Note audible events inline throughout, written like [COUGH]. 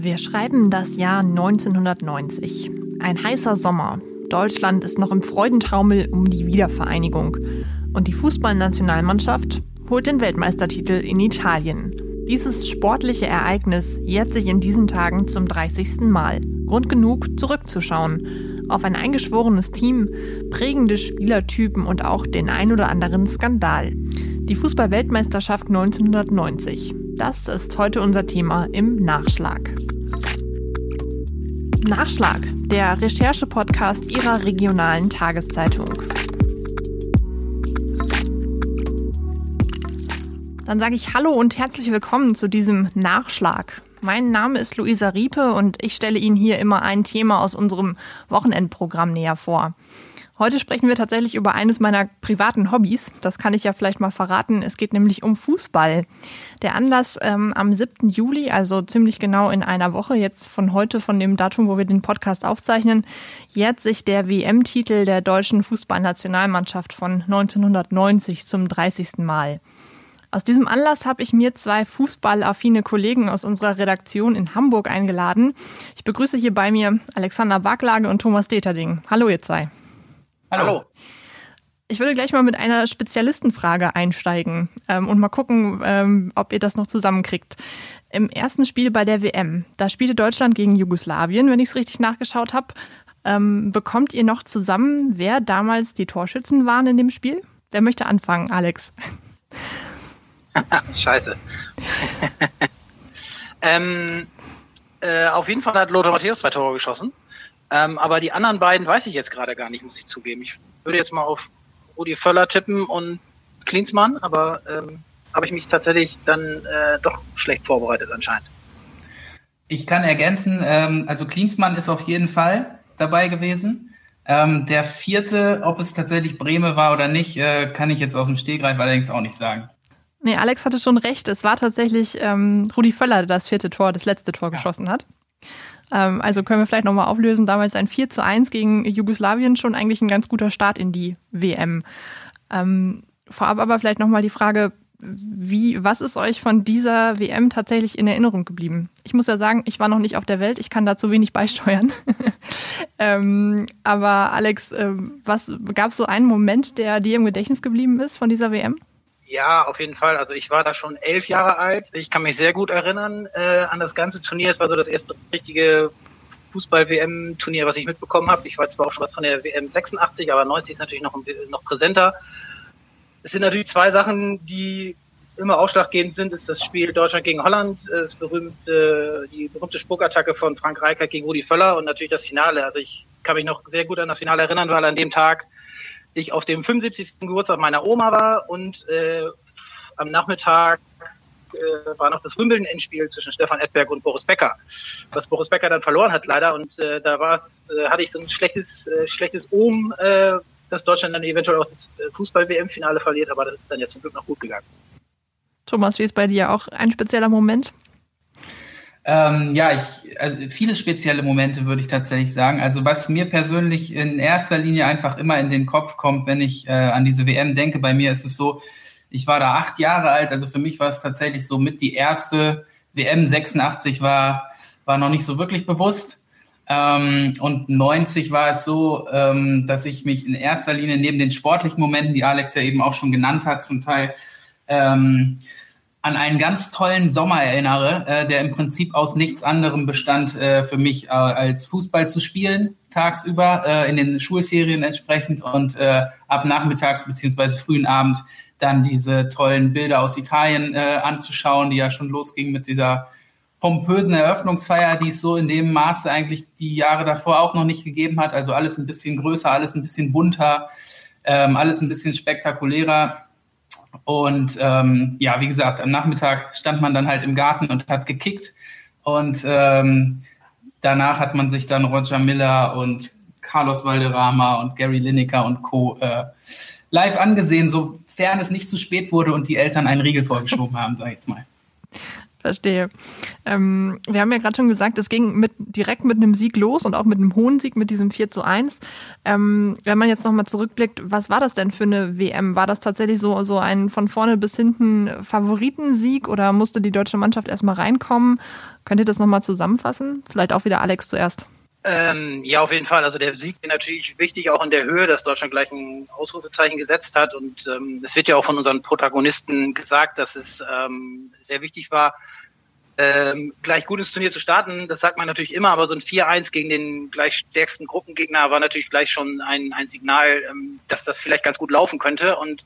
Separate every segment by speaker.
Speaker 1: Wir schreiben das Jahr 1990. Ein heißer Sommer. Deutschland ist noch im Freudentaumel um die Wiedervereinigung. Und die Fußballnationalmannschaft holt den Weltmeistertitel in Italien. Dieses sportliche Ereignis jährt sich in diesen Tagen zum 30. Mal. Grund genug, zurückzuschauen. Auf ein eingeschworenes Team, prägende Spielertypen und auch den ein oder anderen Skandal. Die Fußballweltmeisterschaft 1990. Das ist heute unser Thema im Nachschlag. Nachschlag, der Recherche-Podcast Ihrer regionalen Tageszeitung. Dann sage ich Hallo und herzlich willkommen zu diesem Nachschlag. Mein Name ist Luisa Riepe und ich stelle Ihnen hier immer ein Thema aus unserem Wochenendprogramm näher vor. Heute sprechen wir tatsächlich über eines meiner privaten Hobbys. Das kann ich ja vielleicht mal verraten. Es geht nämlich um Fußball. Der Anlass ähm, am 7. Juli, also ziemlich genau in einer Woche, jetzt von heute, von dem Datum, wo wir den Podcast aufzeichnen, jährt sich der WM-Titel der deutschen Fußballnationalmannschaft von 1990 zum 30. Mal. Aus diesem Anlass habe ich mir zwei fußballaffine Kollegen aus unserer Redaktion in Hamburg eingeladen. Ich begrüße hier bei mir Alexander Backlage und Thomas Deterding. Hallo ihr zwei.
Speaker 2: Hallo.
Speaker 1: Ich würde gleich mal mit einer Spezialistenfrage einsteigen ähm, und mal gucken, ähm, ob ihr das noch zusammenkriegt. Im ersten Spiel bei der WM, da spielte Deutschland gegen Jugoslawien, wenn ich es richtig nachgeschaut habe. Ähm, bekommt ihr noch zusammen, wer damals die Torschützen waren in dem Spiel? Wer möchte anfangen, Alex? [LAUGHS]
Speaker 2: Scheiße. [LAUGHS] ähm, äh, auf jeden Fall hat Lothar Matthäus zwei Tore geschossen. Ähm, aber die anderen beiden weiß ich jetzt gerade gar nicht, muss ich zugeben. Ich würde jetzt mal auf Rudi Völler tippen und Klinsmann, aber ähm, habe ich mich tatsächlich dann äh, doch schlecht vorbereitet anscheinend.
Speaker 3: Ich kann ergänzen, ähm, also Klinsmann ist auf jeden Fall dabei gewesen. Ähm, der vierte, ob es tatsächlich Breme war oder nicht, äh, kann ich jetzt aus dem Stehgreif allerdings auch nicht sagen.
Speaker 1: Nee, Alex hatte schon recht. Es war tatsächlich ähm, Rudi Völler, der das vierte Tor, das letzte Tor ja. geschossen hat. Ähm, also können wir vielleicht nochmal auflösen. Damals ein 4 zu 1 gegen Jugoslawien, schon eigentlich ein ganz guter Start in die WM. Ähm, vorab aber vielleicht nochmal die Frage, wie, was ist euch von dieser WM tatsächlich in Erinnerung geblieben? Ich muss ja sagen, ich war noch nicht auf der Welt, ich kann dazu wenig beisteuern. [LAUGHS] ähm, aber Alex, äh, was gab es so einen Moment, der dir im Gedächtnis geblieben ist von dieser WM?
Speaker 2: Ja, auf jeden Fall. Also ich war da schon elf Jahre alt. Ich kann mich sehr gut erinnern äh, an das ganze Turnier. Es war so das erste richtige Fußball-WM-Turnier, was ich mitbekommen habe. Ich weiß zwar auch schon was von der WM 86, aber 90 ist natürlich noch, noch präsenter. Es sind natürlich zwei Sachen, die immer ausschlaggebend sind, ist das Spiel Deutschland gegen Holland, das berühmte, die berühmte Spuckattacke von Frank Reichert gegen Rudi Völler und natürlich das Finale. Also ich kann mich noch sehr gut an das Finale erinnern, weil an dem Tag ich auf dem 75. Geburtstag meiner Oma war und äh, am Nachmittag äh, war noch das Wimbledon-Endspiel zwischen Stefan Edberg und Boris Becker, was Boris Becker dann verloren hat leider und äh, da war es, äh, hatte ich so ein schlechtes, äh, schlechtes Ohm, äh, dass Deutschland dann eventuell auch das äh, Fußball-WM-Finale verliert, aber das ist dann ja zum Glück noch gut gegangen.
Speaker 1: Thomas, wie ist bei dir auch ein spezieller Moment?
Speaker 3: Ähm, ja, ich, also viele spezielle Momente würde ich tatsächlich sagen. Also was mir persönlich in erster Linie einfach immer in den Kopf kommt, wenn ich äh, an diese WM denke, bei mir ist es so, ich war da acht Jahre alt, also für mich war es tatsächlich so mit die erste WM 86 war, war noch nicht so wirklich bewusst. Ähm, und 90 war es so, ähm, dass ich mich in erster Linie neben den sportlichen Momenten, die Alex ja eben auch schon genannt hat, zum Teil ähm, an einen ganz tollen Sommer erinnere, äh, der im Prinzip aus nichts anderem bestand äh, für mich äh, als Fußball zu spielen, tagsüber äh, in den Schulferien entsprechend und äh, ab nachmittags beziehungsweise frühen Abend dann diese tollen Bilder aus Italien äh, anzuschauen, die ja schon losging mit dieser pompösen Eröffnungsfeier, die es so in dem Maße eigentlich die Jahre davor auch noch nicht gegeben hat. Also alles ein bisschen größer, alles ein bisschen bunter, ähm, alles ein bisschen spektakulärer. Und ähm, ja, wie gesagt, am Nachmittag stand man dann halt im Garten und hat gekickt. Und ähm, danach hat man sich dann Roger Miller und Carlos Valderrama und Gary Lineker und Co. Äh, live angesehen, sofern es nicht zu spät wurde und die Eltern einen Riegel vorgeschoben haben, sag ich jetzt mal.
Speaker 1: Verstehe. Ähm, wir haben ja gerade schon gesagt, es ging mit, direkt mit einem Sieg los und auch mit einem hohen Sieg, mit diesem 4 zu 1. Ähm, wenn man jetzt nochmal zurückblickt, was war das denn für eine WM? War das tatsächlich so, so ein von vorne bis hinten Favoritensieg oder musste die deutsche Mannschaft erstmal reinkommen? Könnt ihr das nochmal zusammenfassen? Vielleicht auch wieder Alex zuerst.
Speaker 2: Ähm, ja, auf jeden Fall. Also der Sieg ist natürlich wichtig, auch in der Höhe, dass Deutschland gleich ein Ausrufezeichen gesetzt hat. Und ähm, es wird ja auch von unseren Protagonisten gesagt, dass es ähm, sehr wichtig war, ähm, gleich gut ins Turnier zu starten. Das sagt man natürlich immer, aber so ein 4-1 gegen den gleich stärksten Gruppengegner war natürlich gleich schon ein, ein Signal, ähm, dass das vielleicht ganz gut laufen könnte. Und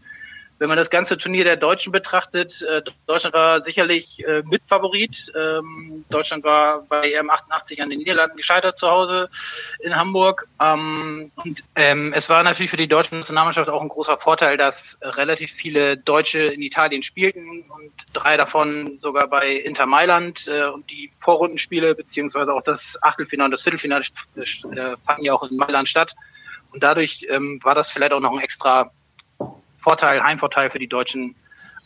Speaker 2: wenn man das ganze Turnier der Deutschen betrachtet, äh, Deutschland war sicherlich äh, Mitfavorit. Ähm, Deutschland war bei EM 88 an den Niederlanden gescheitert zu Hause in Hamburg. Ähm, und ähm, es war natürlich für die deutsche Nationalmannschaft auch ein großer Vorteil, dass relativ viele Deutsche in Italien spielten und drei davon sogar bei Inter Mailand äh, und die Vorrundenspiele beziehungsweise auch das Achtelfinale und das Viertelfinale äh, fanden ja auch in Mailand statt. Und dadurch ähm, war das vielleicht auch noch ein extra Vorteil, Heimvorteil für die Deutschen.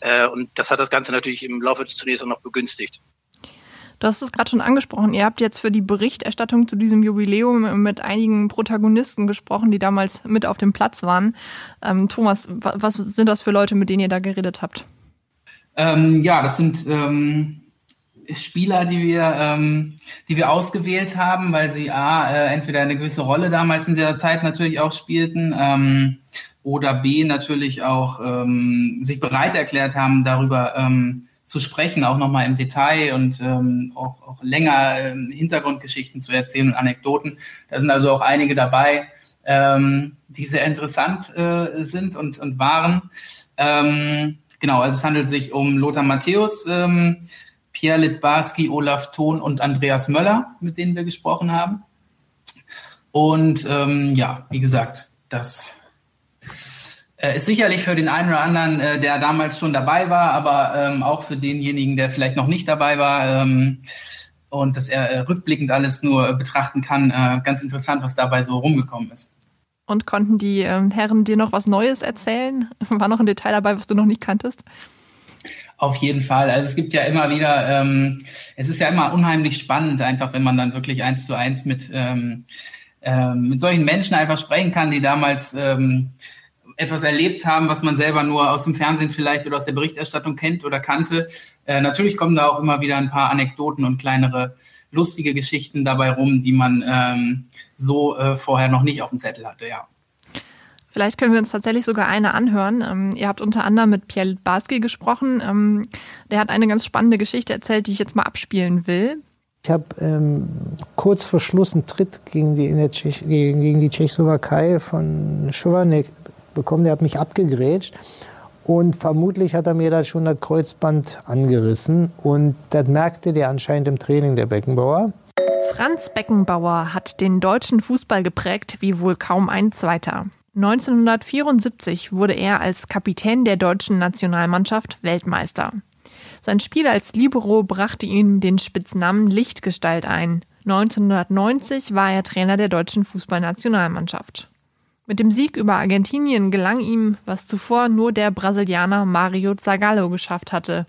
Speaker 2: Äh, und das hat das Ganze natürlich im Laufe des Turniers auch noch begünstigt.
Speaker 1: Du hast es gerade schon angesprochen. Ihr habt jetzt für die Berichterstattung zu diesem Jubiläum mit einigen Protagonisten gesprochen, die damals mit auf dem Platz waren. Ähm, Thomas, was sind das für Leute, mit denen ihr da geredet habt?
Speaker 3: Ähm, ja, das sind ähm, Spieler, die wir, ähm, die wir ausgewählt haben, weil sie A, äh, entweder eine gewisse Rolle damals in der Zeit natürlich auch spielten ähm, oder B natürlich auch ähm, sich bereit erklärt haben, darüber ähm, zu sprechen, auch nochmal im Detail und ähm, auch, auch länger ähm, Hintergrundgeschichten zu erzählen und Anekdoten. Da sind also auch einige dabei, ähm, die sehr interessant äh, sind und, und waren. Ähm, genau, also es handelt sich um Lothar Matthäus, ähm, Pierre Litbarski, Olaf Thon und Andreas Möller, mit denen wir gesprochen haben. Und ähm, ja, wie gesagt, das äh, ist sicherlich für den einen oder anderen, äh, der damals schon dabei war, aber ähm, auch für denjenigen, der vielleicht noch nicht dabei war ähm, und dass er äh, rückblickend alles nur betrachten kann, äh, ganz interessant, was dabei so rumgekommen ist.
Speaker 1: Und konnten die ähm, Herren dir noch was Neues erzählen? War noch ein Detail dabei, was du noch nicht kanntest?
Speaker 3: Auf jeden Fall. Also es gibt ja immer wieder, ähm, es ist ja immer unheimlich spannend, einfach wenn man dann wirklich eins zu eins mit, ähm, ähm, mit solchen Menschen einfach sprechen kann, die damals ähm, etwas erlebt haben, was man selber nur aus dem Fernsehen vielleicht oder aus der Berichterstattung kennt oder kannte. Äh, natürlich kommen da auch immer wieder ein paar Anekdoten und kleinere lustige Geschichten dabei rum, die man ähm, so äh, vorher noch nicht auf dem Zettel hatte, ja.
Speaker 1: Vielleicht können wir uns tatsächlich sogar eine anhören. Ähm, ihr habt unter anderem mit Pierre Barski gesprochen. Ähm, der hat eine ganz spannende Geschichte erzählt, die ich jetzt mal abspielen will.
Speaker 4: Ich habe ähm, kurz vor Schluss einen Tritt gegen die, gegen, gegen die Tschechoslowakei von Schovanek bekommen, der hat mich abgegrätscht. Und vermutlich hat er mir da schon das Kreuzband angerissen. Und das merkte der anscheinend im Training, der Beckenbauer.
Speaker 1: Franz Beckenbauer hat den deutschen Fußball geprägt wie wohl kaum ein zweiter. 1974 wurde er als Kapitän der deutschen Nationalmannschaft Weltmeister. Sein Spiel als Libero brachte ihm den Spitznamen Lichtgestalt ein. 1990 war er Trainer der deutschen Fußballnationalmannschaft. Mit dem Sieg über Argentinien gelang ihm, was zuvor nur der Brasilianer Mario Zagallo geschafft hatte.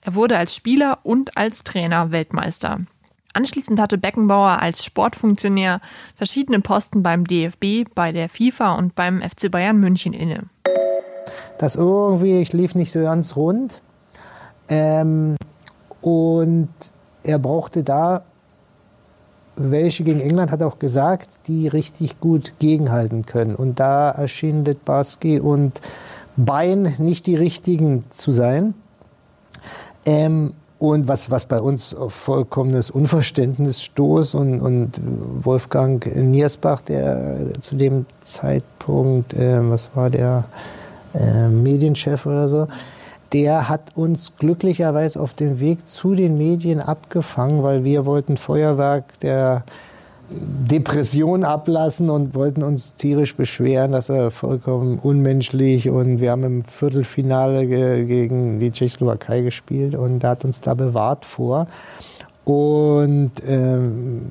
Speaker 1: Er wurde als Spieler und als Trainer Weltmeister. Anschließend hatte Beckenbauer als Sportfunktionär verschiedene Posten beim DFB, bei der FIFA und beim FC Bayern München inne.
Speaker 4: Das irgendwie, ich lief nicht so ganz rund. Ähm, und er brauchte da welche gegen England hat auch gesagt, die richtig gut gegenhalten können. Und da erschienen Litbarski und Bein nicht die richtigen zu sein. Ähm, und was, was bei uns auf vollkommenes Unverständnis stoß und, und Wolfgang Niersbach, der zu dem Zeitpunkt, äh, was war der, äh, Medienchef oder so, der hat uns glücklicherweise auf dem Weg zu den Medien abgefangen, weil wir wollten Feuerwerk der Depression ablassen und wollten uns tierisch beschweren, dass er vollkommen unmenschlich und wir haben im Viertelfinale ge gegen die Tschechoslowakei gespielt und er hat uns da bewahrt vor. Und ähm,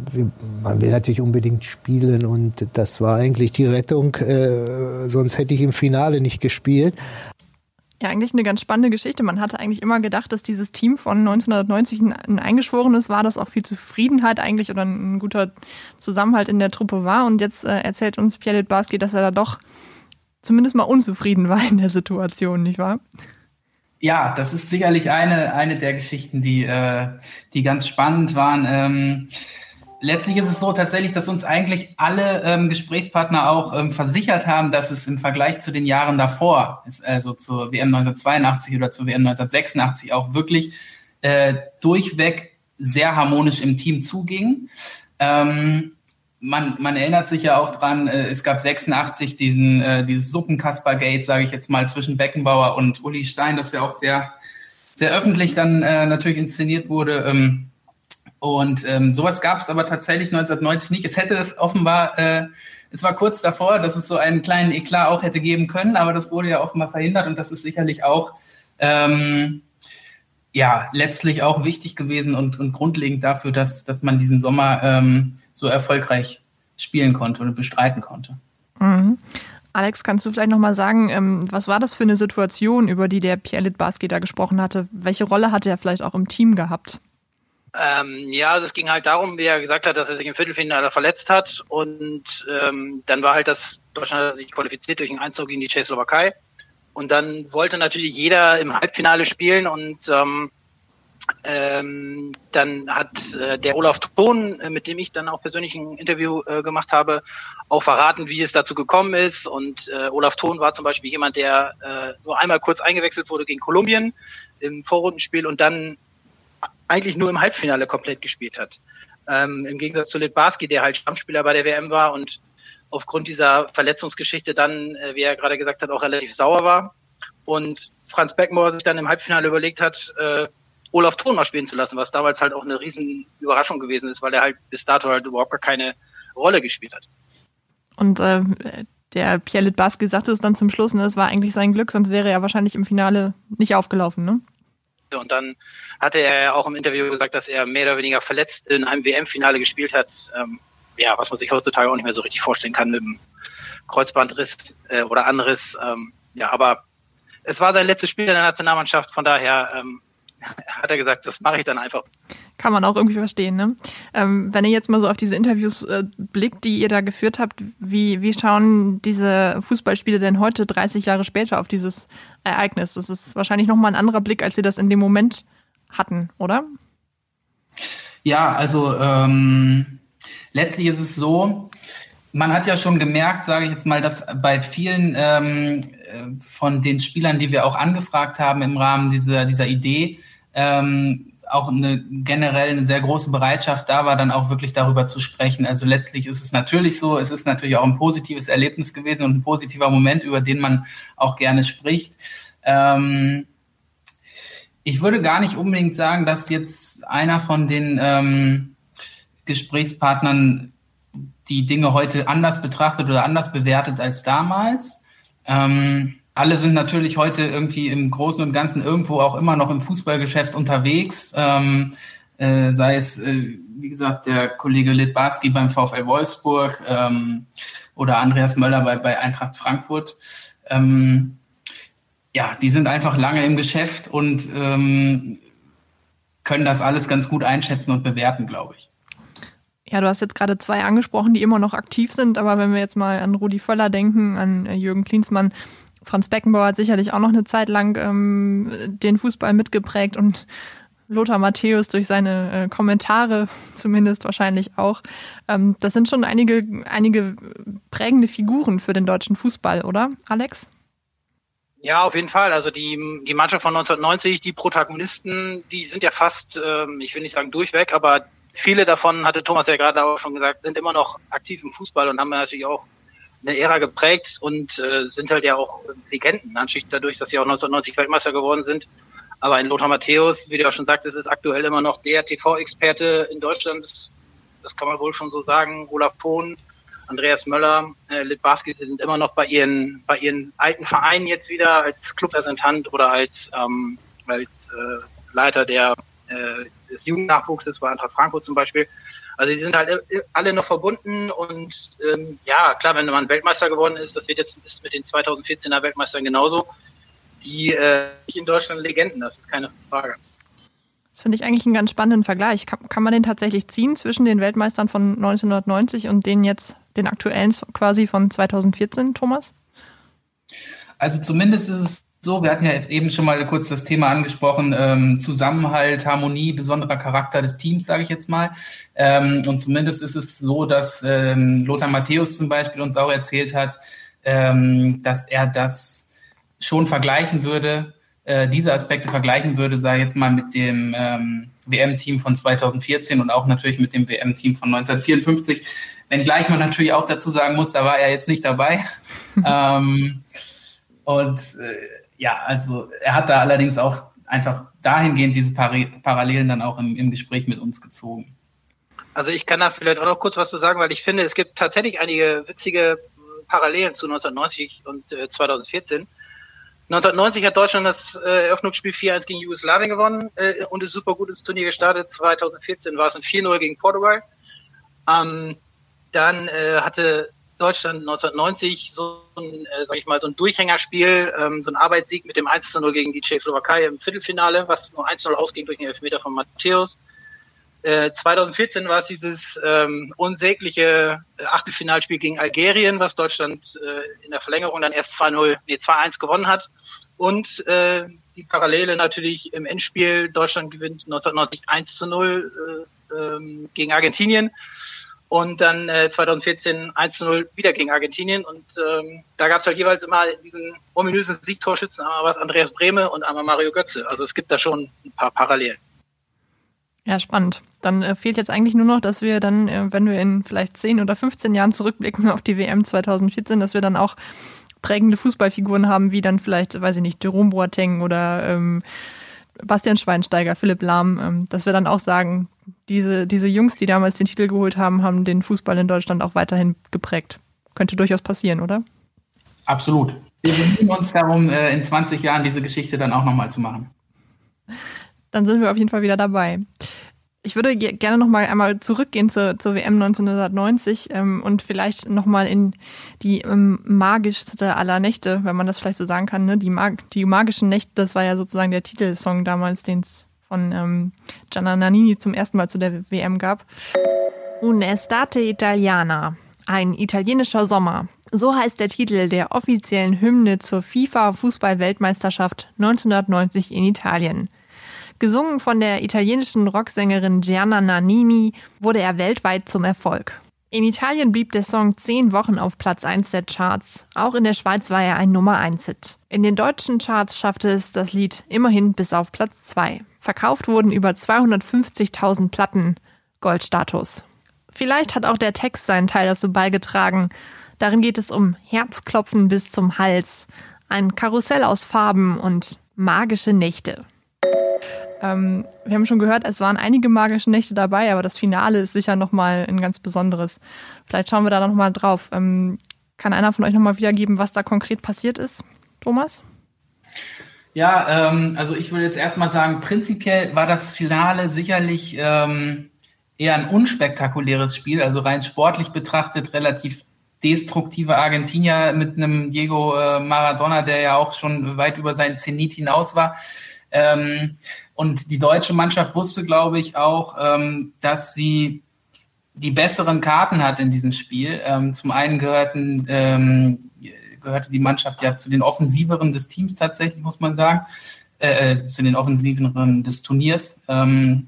Speaker 4: man will natürlich unbedingt spielen und das war eigentlich die Rettung, äh, sonst hätte ich im Finale nicht gespielt.
Speaker 1: Ja, eigentlich eine ganz spannende Geschichte. Man hatte eigentlich immer gedacht, dass dieses Team von 1990 ein eingeschworenes war, das auch viel Zufriedenheit eigentlich oder ein guter Zusammenhalt in der Truppe war. Und jetzt äh, erzählt uns Pierre Barski, dass er da doch zumindest mal unzufrieden war in der Situation, nicht wahr?
Speaker 3: Ja, das ist sicherlich eine, eine der Geschichten, die, äh, die ganz spannend waren. Ähm, letztlich ist es so tatsächlich, dass uns eigentlich alle ähm, Gesprächspartner auch ähm, versichert haben, dass es im Vergleich zu den Jahren davor, also zur WM 1982 oder zur WM 1986 auch wirklich äh, durchweg sehr harmonisch im Team zuging. Ähm, man, man erinnert sich ja auch dran, äh, es gab 86 diesen, äh, dieses Suppenkasper-Gate, sage ich jetzt mal, zwischen Beckenbauer und Uli Stein, das ja auch sehr, sehr öffentlich dann äh, natürlich inszeniert wurde. Ähm, und ähm, sowas gab es aber tatsächlich 1990 nicht. Es hätte es offenbar, äh, es war kurz davor, dass es so einen kleinen Eklat auch hätte geben können, aber das wurde ja offenbar verhindert und das ist sicherlich auch ähm, ja letztlich auch wichtig gewesen und, und grundlegend dafür, dass, dass man diesen Sommer ähm, so erfolgreich spielen konnte und bestreiten konnte.
Speaker 1: Mhm. Alex, kannst du vielleicht nochmal sagen, ähm, was war das für eine Situation, über die der Pierre Litbarski da gesprochen hatte? Welche Rolle hatte er vielleicht auch im Team gehabt?
Speaker 2: Ähm, ja, also es ging halt darum, wie er gesagt hat, dass er sich im Viertelfinale verletzt hat und ähm, dann war halt das Deutschland hat sich qualifiziert durch einen Einzug in die Tschechoslowakei und dann wollte natürlich jeder im Halbfinale spielen und ähm, ähm, dann hat äh, der Olaf Thon, äh, mit dem ich dann auch persönlich ein Interview äh, gemacht habe, auch verraten, wie es dazu gekommen ist. Und äh, Olaf Thon war zum Beispiel jemand, der äh, nur einmal kurz eingewechselt wurde gegen Kolumbien im Vorrundenspiel und dann eigentlich nur im Halbfinale komplett gespielt hat. Ähm, Im Gegensatz zu Litbarski, der halt Stammspieler bei der WM war und aufgrund dieser Verletzungsgeschichte dann, äh, wie er gerade gesagt hat, auch relativ sauer war. Und Franz Beckenbauer sich dann im Halbfinale überlegt hat, äh, Olaf Thon mal spielen zu lassen, was damals halt auch eine riesen Überraschung gewesen ist, weil er halt bis dato halt überhaupt gar keine Rolle gespielt hat.
Speaker 1: Und äh, der Pierre Litbarski sagte es dann zum Schluss, ne, es war eigentlich sein Glück, sonst wäre er wahrscheinlich im Finale nicht aufgelaufen, ne?
Speaker 2: Und dann hatte er ja auch im Interview gesagt, dass er mehr oder weniger verletzt in einem WM-Finale gespielt hat. Ähm, ja, was man sich heutzutage auch nicht mehr so richtig vorstellen kann mit dem Kreuzbandriss äh, oder anderes. Ähm, ja, aber es war sein letztes Spiel in der Nationalmannschaft, von daher ähm, [LAUGHS] hat er gesagt, das mache ich dann einfach.
Speaker 1: Kann man auch irgendwie verstehen, ne? Ähm, wenn ihr jetzt mal so auf diese Interviews äh, blickt, die ihr da geführt habt, wie, wie schauen diese Fußballspiele denn heute, 30 Jahre später, auf dieses Ereignis? Das ist wahrscheinlich nochmal ein anderer Blick, als ihr das in dem Moment hatten, oder?
Speaker 3: Ja, also ähm, letztlich ist es so, man hat ja schon gemerkt, sage ich jetzt mal, dass bei vielen ähm, äh, von den Spielern, die wir auch angefragt haben im Rahmen dieser, dieser Idee, ähm, auch eine generell eine sehr große Bereitschaft da war, dann auch wirklich darüber zu sprechen. Also letztlich ist es natürlich so, es ist natürlich auch ein positives Erlebnis gewesen und ein positiver Moment, über den man auch gerne spricht. Ähm, ich würde gar nicht unbedingt sagen, dass jetzt einer von den ähm, Gesprächspartnern die Dinge heute anders betrachtet oder anders bewertet als damals. Ähm, alle sind natürlich heute irgendwie im Großen und Ganzen irgendwo auch immer noch im Fußballgeschäft unterwegs. Ähm, äh, sei es, äh, wie gesagt, der Kollege Litbarski beim VfL Wolfsburg ähm, oder Andreas Möller bei, bei Eintracht Frankfurt. Ähm, ja, die sind einfach lange im Geschäft und ähm, können das alles ganz gut einschätzen und bewerten, glaube ich.
Speaker 1: Ja, du hast jetzt gerade zwei angesprochen, die immer noch aktiv sind, aber wenn wir jetzt mal an Rudi Völler denken, an äh, Jürgen Klinsmann, Franz Beckenbauer hat sicherlich auch noch eine Zeit lang ähm, den Fußball mitgeprägt und Lothar Matthäus durch seine äh, Kommentare [LAUGHS] zumindest wahrscheinlich auch. Ähm, das sind schon einige, einige prägende Figuren für den deutschen Fußball, oder, Alex?
Speaker 2: Ja, auf jeden Fall. Also die, die Mannschaft von 1990, die Protagonisten, die sind ja fast, ähm, ich will nicht sagen durchweg, aber viele davon, hatte Thomas ja gerade auch schon gesagt, sind immer noch aktiv im Fußball und haben natürlich auch eine Ära geprägt und äh, sind halt ja auch Legenden, natürlich dadurch, dass sie auch 1990 Weltmeister geworden sind. Aber ein Lothar Matthäus, wie du ja schon sagtest, ist aktuell immer noch der TV-Experte in Deutschland. Das, das, kann man wohl schon so sagen. Olaf Pohn, Andreas Möller, äh, Litbarski sind immer noch bei ihren, bei ihren alten Vereinen jetzt wieder als Clubrepräsentant oder als, ähm, als äh, Leiter der, äh, des Jugendnachwuchses bei Eintracht Frankfurt zum Beispiel. Also die sind halt alle noch verbunden und ähm, ja, klar, wenn man Weltmeister geworden ist, das wird jetzt ist mit den 2014er Weltmeistern genauso. die äh, in Deutschland Legenden, das ist keine Frage.
Speaker 1: Das finde ich eigentlich einen ganz spannenden Vergleich. Kann, kann, man den tatsächlich ziehen zwischen den Weltmeistern von 1990 und den jetzt, den aktuellen quasi von 2014, Thomas?
Speaker 3: Also zumindest ist es so, wir hatten ja eben schon mal kurz das Thema angesprochen, ähm, Zusammenhalt, Harmonie, besonderer Charakter des Teams, sage ich jetzt mal. Ähm, und zumindest ist es so, dass ähm, Lothar Matthäus zum Beispiel uns auch erzählt hat, ähm, dass er das schon vergleichen würde, äh, diese Aspekte vergleichen würde, sage ich jetzt mal, mit dem ähm, WM-Team von 2014 und auch natürlich mit dem WM-Team von 1954. Wenngleich man natürlich auch dazu sagen muss, da war er jetzt nicht dabei. [LAUGHS] ähm, und äh, ja, also er hat da allerdings auch einfach dahingehend diese Parallelen dann auch im, im Gespräch mit uns gezogen.
Speaker 2: Also ich kann da vielleicht auch noch kurz was zu sagen, weil ich finde, es gibt tatsächlich einige witzige Parallelen zu 1990 und äh, 2014. 1990 hat Deutschland das äh, Eröffnungsspiel 4-1 gegen Jugoslawien gewonnen äh, und ist super gut ins Turnier gestartet. 2014 war es ein 4-0 gegen Portugal. Ähm, dann äh, hatte Deutschland 1990 so ein, äh, sag ich mal, so ein Durchhängerspiel, ähm, so ein Arbeitssieg mit dem 1 0 gegen die Tschechoslowakei im Viertelfinale, was nur 1 0 ausging durch den Elfmeter von Matthäus. Äh, 2014 war es dieses ähm, unsägliche äh, Achtelfinalspiel gegen Algerien, was Deutschland äh, in der Verlängerung dann erst 2-0, nee, 2-1 gewonnen hat. Und äh, die Parallele natürlich im Endspiel, Deutschland gewinnt 1990 1 zu 0 äh, ähm, gegen Argentinien und dann äh, 2014 1-0 wieder gegen Argentinien. Und ähm, da gab es halt jeweils immer diesen ominösen Siegtorschützen, einmal was Andreas Brehme und einmal Mario Götze. Also es gibt da schon ein paar Parallelen.
Speaker 1: Ja, spannend. Dann äh, fehlt jetzt eigentlich nur noch, dass wir dann, äh, wenn wir in vielleicht 10 oder 15 Jahren zurückblicken auf die WM 2014, dass wir dann auch prägende Fußballfiguren haben, wie dann vielleicht, weiß ich nicht, Jerome Boateng oder ähm, Bastian Schweinsteiger, Philipp Lahm, ähm, dass wir dann auch sagen, diese, diese Jungs, die damals den Titel geholt haben, haben den Fußball in Deutschland auch weiterhin geprägt. Könnte durchaus passieren, oder?
Speaker 3: Absolut. Wir bemühen uns darum, äh, in 20 Jahren diese Geschichte dann auch nochmal zu machen.
Speaker 1: Dann sind wir auf jeden Fall wieder dabei. Ich würde gerne noch mal einmal zurückgehen zur, zur WM 1990 ähm, und vielleicht noch mal in die ähm, magischste aller Nächte, wenn man das vielleicht so sagen kann. Ne? Die, Mag die magischen Nächte, das war ja sozusagen der Titelsong damals, den es von ähm, Gianna Nannini zum ersten Mal zu der WM gab. Un'estate Italiana, ein italienischer Sommer. So heißt der Titel der offiziellen Hymne zur FIFA-Fußball-Weltmeisterschaft 1990 in Italien. Gesungen von der italienischen Rocksängerin Gianna Nannini wurde er weltweit zum Erfolg. In Italien blieb der Song zehn Wochen auf Platz 1 der Charts. Auch in der Schweiz war er ein Nummer 1-Hit. In den deutschen Charts schaffte es das Lied immerhin bis auf Platz 2. Verkauft wurden über 250.000 Platten. Goldstatus. Vielleicht hat auch der Text seinen Teil dazu beigetragen. Darin geht es um Herzklopfen bis zum Hals, ein Karussell aus Farben und magische Nächte. Ähm, wir haben schon gehört, es waren einige magische Nächte dabei, aber das Finale ist sicher nochmal ein ganz besonderes. Vielleicht schauen wir da nochmal drauf. Ähm, kann einer von euch nochmal wiedergeben, was da konkret passiert ist? Thomas?
Speaker 3: Ja, ähm, also ich würde jetzt erstmal sagen, prinzipiell war das Finale sicherlich ähm, eher ein unspektakuläres Spiel, also rein sportlich betrachtet relativ destruktive Argentinier mit einem Diego äh, Maradona, der ja auch schon weit über seinen Zenit hinaus war. Ähm, und die deutsche Mannschaft wusste, glaube ich, auch, ähm, dass sie die besseren Karten hat in diesem Spiel. Ähm, zum einen gehörten, ähm, gehörte die Mannschaft ja zu den offensiveren des Teams tatsächlich, muss man sagen, äh, äh zu den offensiveren des Turniers. Ähm,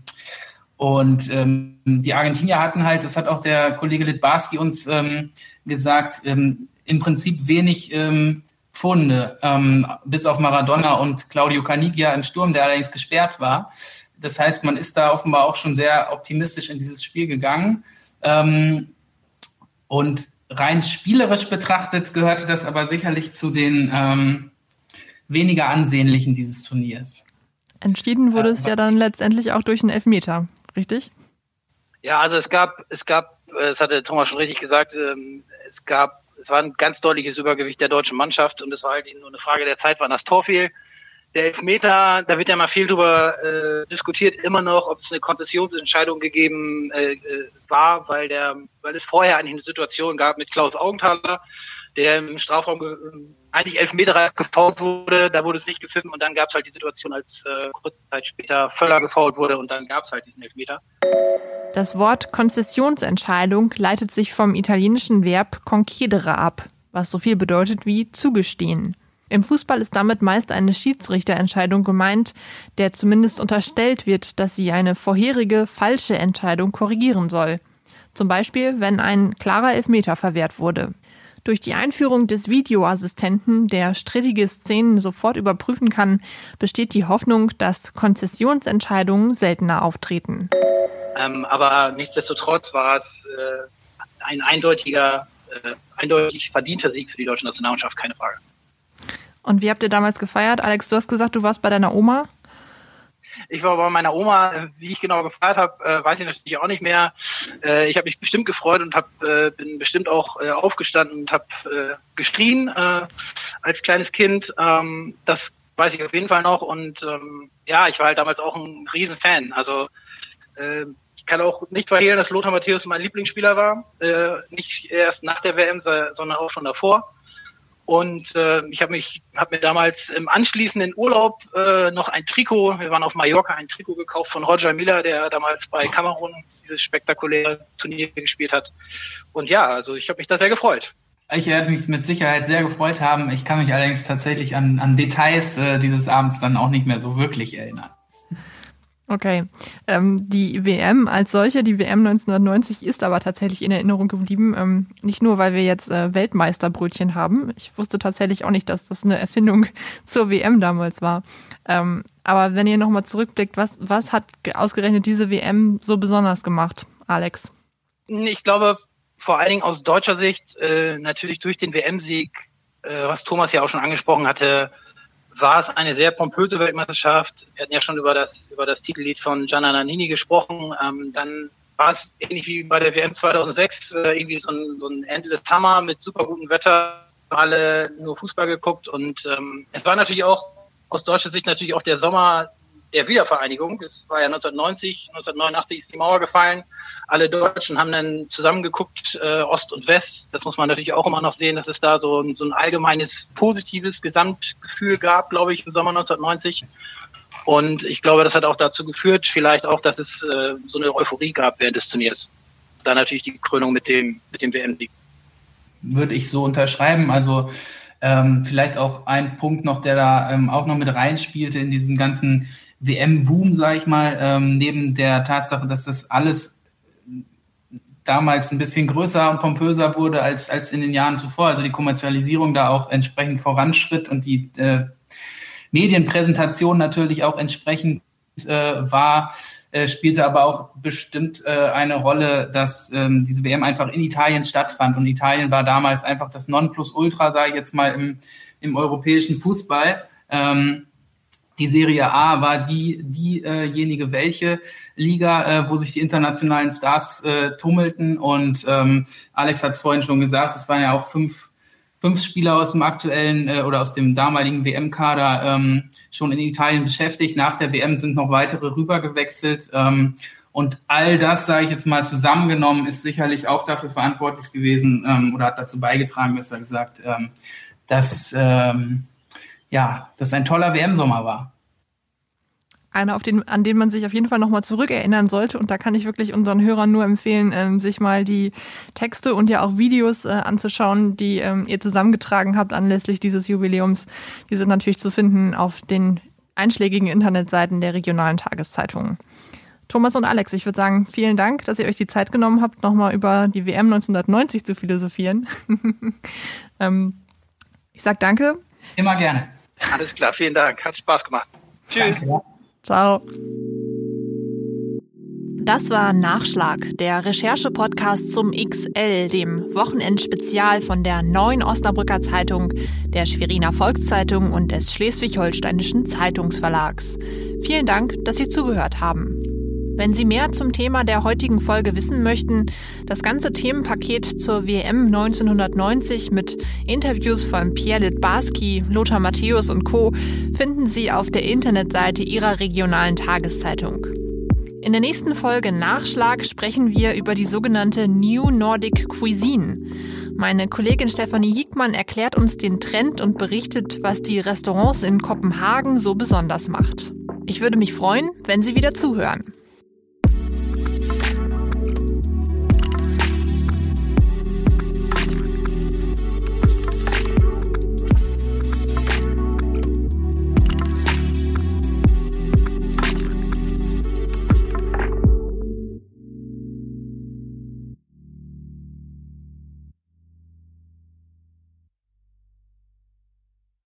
Speaker 3: und ähm, die Argentinier hatten halt, das hat auch der Kollege Litbarski uns ähm, gesagt, ähm, im Prinzip wenig ähm, Pfunde, ähm, bis auf Maradona und Claudio Canigia im Sturm, der allerdings gesperrt war. Das heißt, man ist da offenbar auch schon sehr optimistisch in dieses Spiel gegangen. Und rein spielerisch betrachtet gehörte das aber sicherlich zu den ähm, weniger ansehnlichen dieses Turniers.
Speaker 1: Entschieden wurde es ja dann letztendlich auch durch einen Elfmeter, richtig?
Speaker 2: Ja, also es gab, es gab, es hatte Thomas schon richtig gesagt, ähm, es gab es war ein ganz deutliches Übergewicht der deutschen Mannschaft und es war halt nur eine Frage der Zeit, wann das Tor fiel. Der Elfmeter, da wird ja mal viel drüber äh, diskutiert, immer noch, ob es eine Konzessionsentscheidung gegeben äh, äh, war, weil der, weil es vorher eigentlich eine Situation gab mit Klaus Augenthaler, der im Strafraum eigentlich elf Meter gefault wurde, da wurde es nicht gepfiffen und dann gab es halt die Situation, als äh, kurze Zeit später Völler gefault wurde und dann gab es halt diesen Elfmeter.
Speaker 1: Das Wort Konzessionsentscheidung leitet sich vom italienischen Verb concedere ab, was so viel bedeutet wie zugestehen. Im Fußball ist damit meist eine Schiedsrichterentscheidung gemeint, der zumindest unterstellt wird, dass sie eine vorherige falsche Entscheidung korrigieren soll. Zum Beispiel, wenn ein klarer Elfmeter verwehrt wurde. Durch die Einführung des Videoassistenten, der strittige Szenen sofort überprüfen kann, besteht die Hoffnung, dass Konzessionsentscheidungen seltener auftreten.
Speaker 2: Ähm, aber nichtsdestotrotz war es äh, ein eindeutiger, äh, eindeutig verdienter Sieg für die deutsche Nationalmannschaft, keine Frage.
Speaker 1: Und wie habt ihr damals gefeiert? Alex, du hast gesagt, du warst bei deiner Oma.
Speaker 2: Ich war bei meiner Oma, wie ich genau gefeiert habe, äh, weiß ich natürlich auch nicht mehr. Äh, ich habe mich bestimmt gefreut und hab, äh, bin bestimmt auch aufgestanden und habe geschrien als kleines Kind. Ähm, das weiß ich auf jeden Fall noch. Und ähm, ja, ich war halt damals auch ein Riesenfan. Also ich kann auch nicht verhehlen, dass Lothar Matthäus mein Lieblingsspieler war. Nicht erst nach der WM, sondern auch schon davor. Und äh, ich habe mich, habe mir damals im anschließenden Urlaub äh, noch ein Trikot, wir waren auf Mallorca, ein Trikot gekauft von Roger Miller, der damals bei Kamerun dieses spektakuläre Turnier gespielt hat. Und ja, also ich habe mich da sehr gefreut.
Speaker 3: Ich werde mich mit Sicherheit sehr gefreut haben. Ich kann mich allerdings tatsächlich an, an Details äh, dieses Abends dann auch nicht mehr so wirklich erinnern.
Speaker 1: Okay. Ähm, die WM als solche, die WM 1990 ist aber tatsächlich in Erinnerung geblieben. Ähm, nicht nur, weil wir jetzt äh, Weltmeisterbrötchen haben. Ich wusste tatsächlich auch nicht, dass das eine Erfindung [LAUGHS] zur WM damals war. Ähm, aber wenn ihr nochmal zurückblickt, was, was hat ausgerechnet diese WM so besonders gemacht, Alex?
Speaker 2: Ich glaube, vor allen Dingen aus deutscher Sicht, äh, natürlich durch den WM-Sieg, äh, was Thomas ja auch schon angesprochen hatte, war es eine sehr pompöse Weltmeisterschaft. Wir hatten ja schon über das, über das Titellied von Gianna Nannini gesprochen. Ähm, dann war es ähnlich wie bei der WM 2006 äh, irgendwie so ein, so ein Endless Summer mit super gutem Wetter. Alle nur Fußball geguckt und ähm, es war natürlich auch aus deutscher Sicht natürlich auch der Sommer der Wiedervereinigung. Es war ja 1990, 1989 ist die Mauer gefallen. Alle Deutschen haben dann zusammengeguckt, äh, Ost und West. Das muss man natürlich auch immer noch sehen, dass es da so, so ein allgemeines positives Gesamtgefühl gab, glaube ich, im Sommer 1990. Und ich glaube, das hat auch dazu geführt, vielleicht auch, dass es äh, so eine Euphorie gab während des Turniers. Dann natürlich die Krönung mit dem, mit dem WM-Sieg.
Speaker 3: Würde ich so unterschreiben. Also ähm, vielleicht auch ein Punkt noch, der da ähm, auch noch mit reinspielte in diesen ganzen WM-Boom, sage ich mal, ähm, neben der Tatsache, dass das alles damals ein bisschen größer und pompöser wurde als, als in den Jahren zuvor. Also die Kommerzialisierung da auch entsprechend voranschritt und die äh, Medienpräsentation natürlich auch entsprechend äh, war, äh, spielte aber auch bestimmt äh, eine Rolle, dass ähm, diese WM einfach in Italien stattfand. Und Italien war damals einfach das Nonplusultra, sage ich jetzt mal, im, im europäischen Fußball. Ähm, die Serie A war die diejenige welche Liga, äh, wo sich die internationalen Stars äh, tummelten. Und ähm, Alex hat es vorhin schon gesagt, es waren ja auch fünf, fünf Spieler aus dem aktuellen äh, oder aus dem damaligen WM-Kader ähm, schon in Italien beschäftigt. Nach der WM sind noch weitere rübergewechselt. Ähm, und all das, sage ich jetzt mal zusammengenommen, ist sicherlich auch dafür verantwortlich gewesen ähm, oder hat dazu beigetragen, besser gesagt, ähm, dass ähm, ja, das ein toller WM-Sommer war.
Speaker 1: Einer, auf den, an den man sich auf jeden Fall nochmal zurückerinnern sollte. Und da kann ich wirklich unseren Hörern nur empfehlen, ähm, sich mal die Texte und ja auch Videos äh, anzuschauen, die ähm, ihr zusammengetragen habt anlässlich dieses Jubiläums. Die sind natürlich zu finden auf den einschlägigen Internetseiten der regionalen Tageszeitungen. Thomas und Alex, ich würde sagen, vielen Dank, dass ihr euch die Zeit genommen habt, nochmal über die WM 1990 zu philosophieren. [LAUGHS] ähm, ich sage danke.
Speaker 3: Immer gerne.
Speaker 2: Alles klar, vielen Dank. Hat Spaß gemacht. Tschüss. Danke.
Speaker 1: Ciao. Das war Nachschlag, der Recherche-Podcast zum XL, dem Wochenendspezial von der Neuen Osnabrücker Zeitung, der Schweriner Volkszeitung und des Schleswig-Holsteinischen Zeitungsverlags. Vielen Dank, dass Sie zugehört haben. Wenn Sie mehr zum Thema der heutigen Folge wissen möchten, das ganze Themenpaket zur WM 1990 mit Interviews von Pierre Litbarski, Lothar Matthäus und Co. finden Sie auf der Internetseite Ihrer regionalen Tageszeitung. In der nächsten Folge Nachschlag sprechen wir über die sogenannte New Nordic Cuisine. Meine Kollegin Stefanie Hiegmann erklärt uns den Trend und berichtet, was die Restaurants in Kopenhagen so besonders macht. Ich würde mich freuen, wenn Sie wieder zuhören.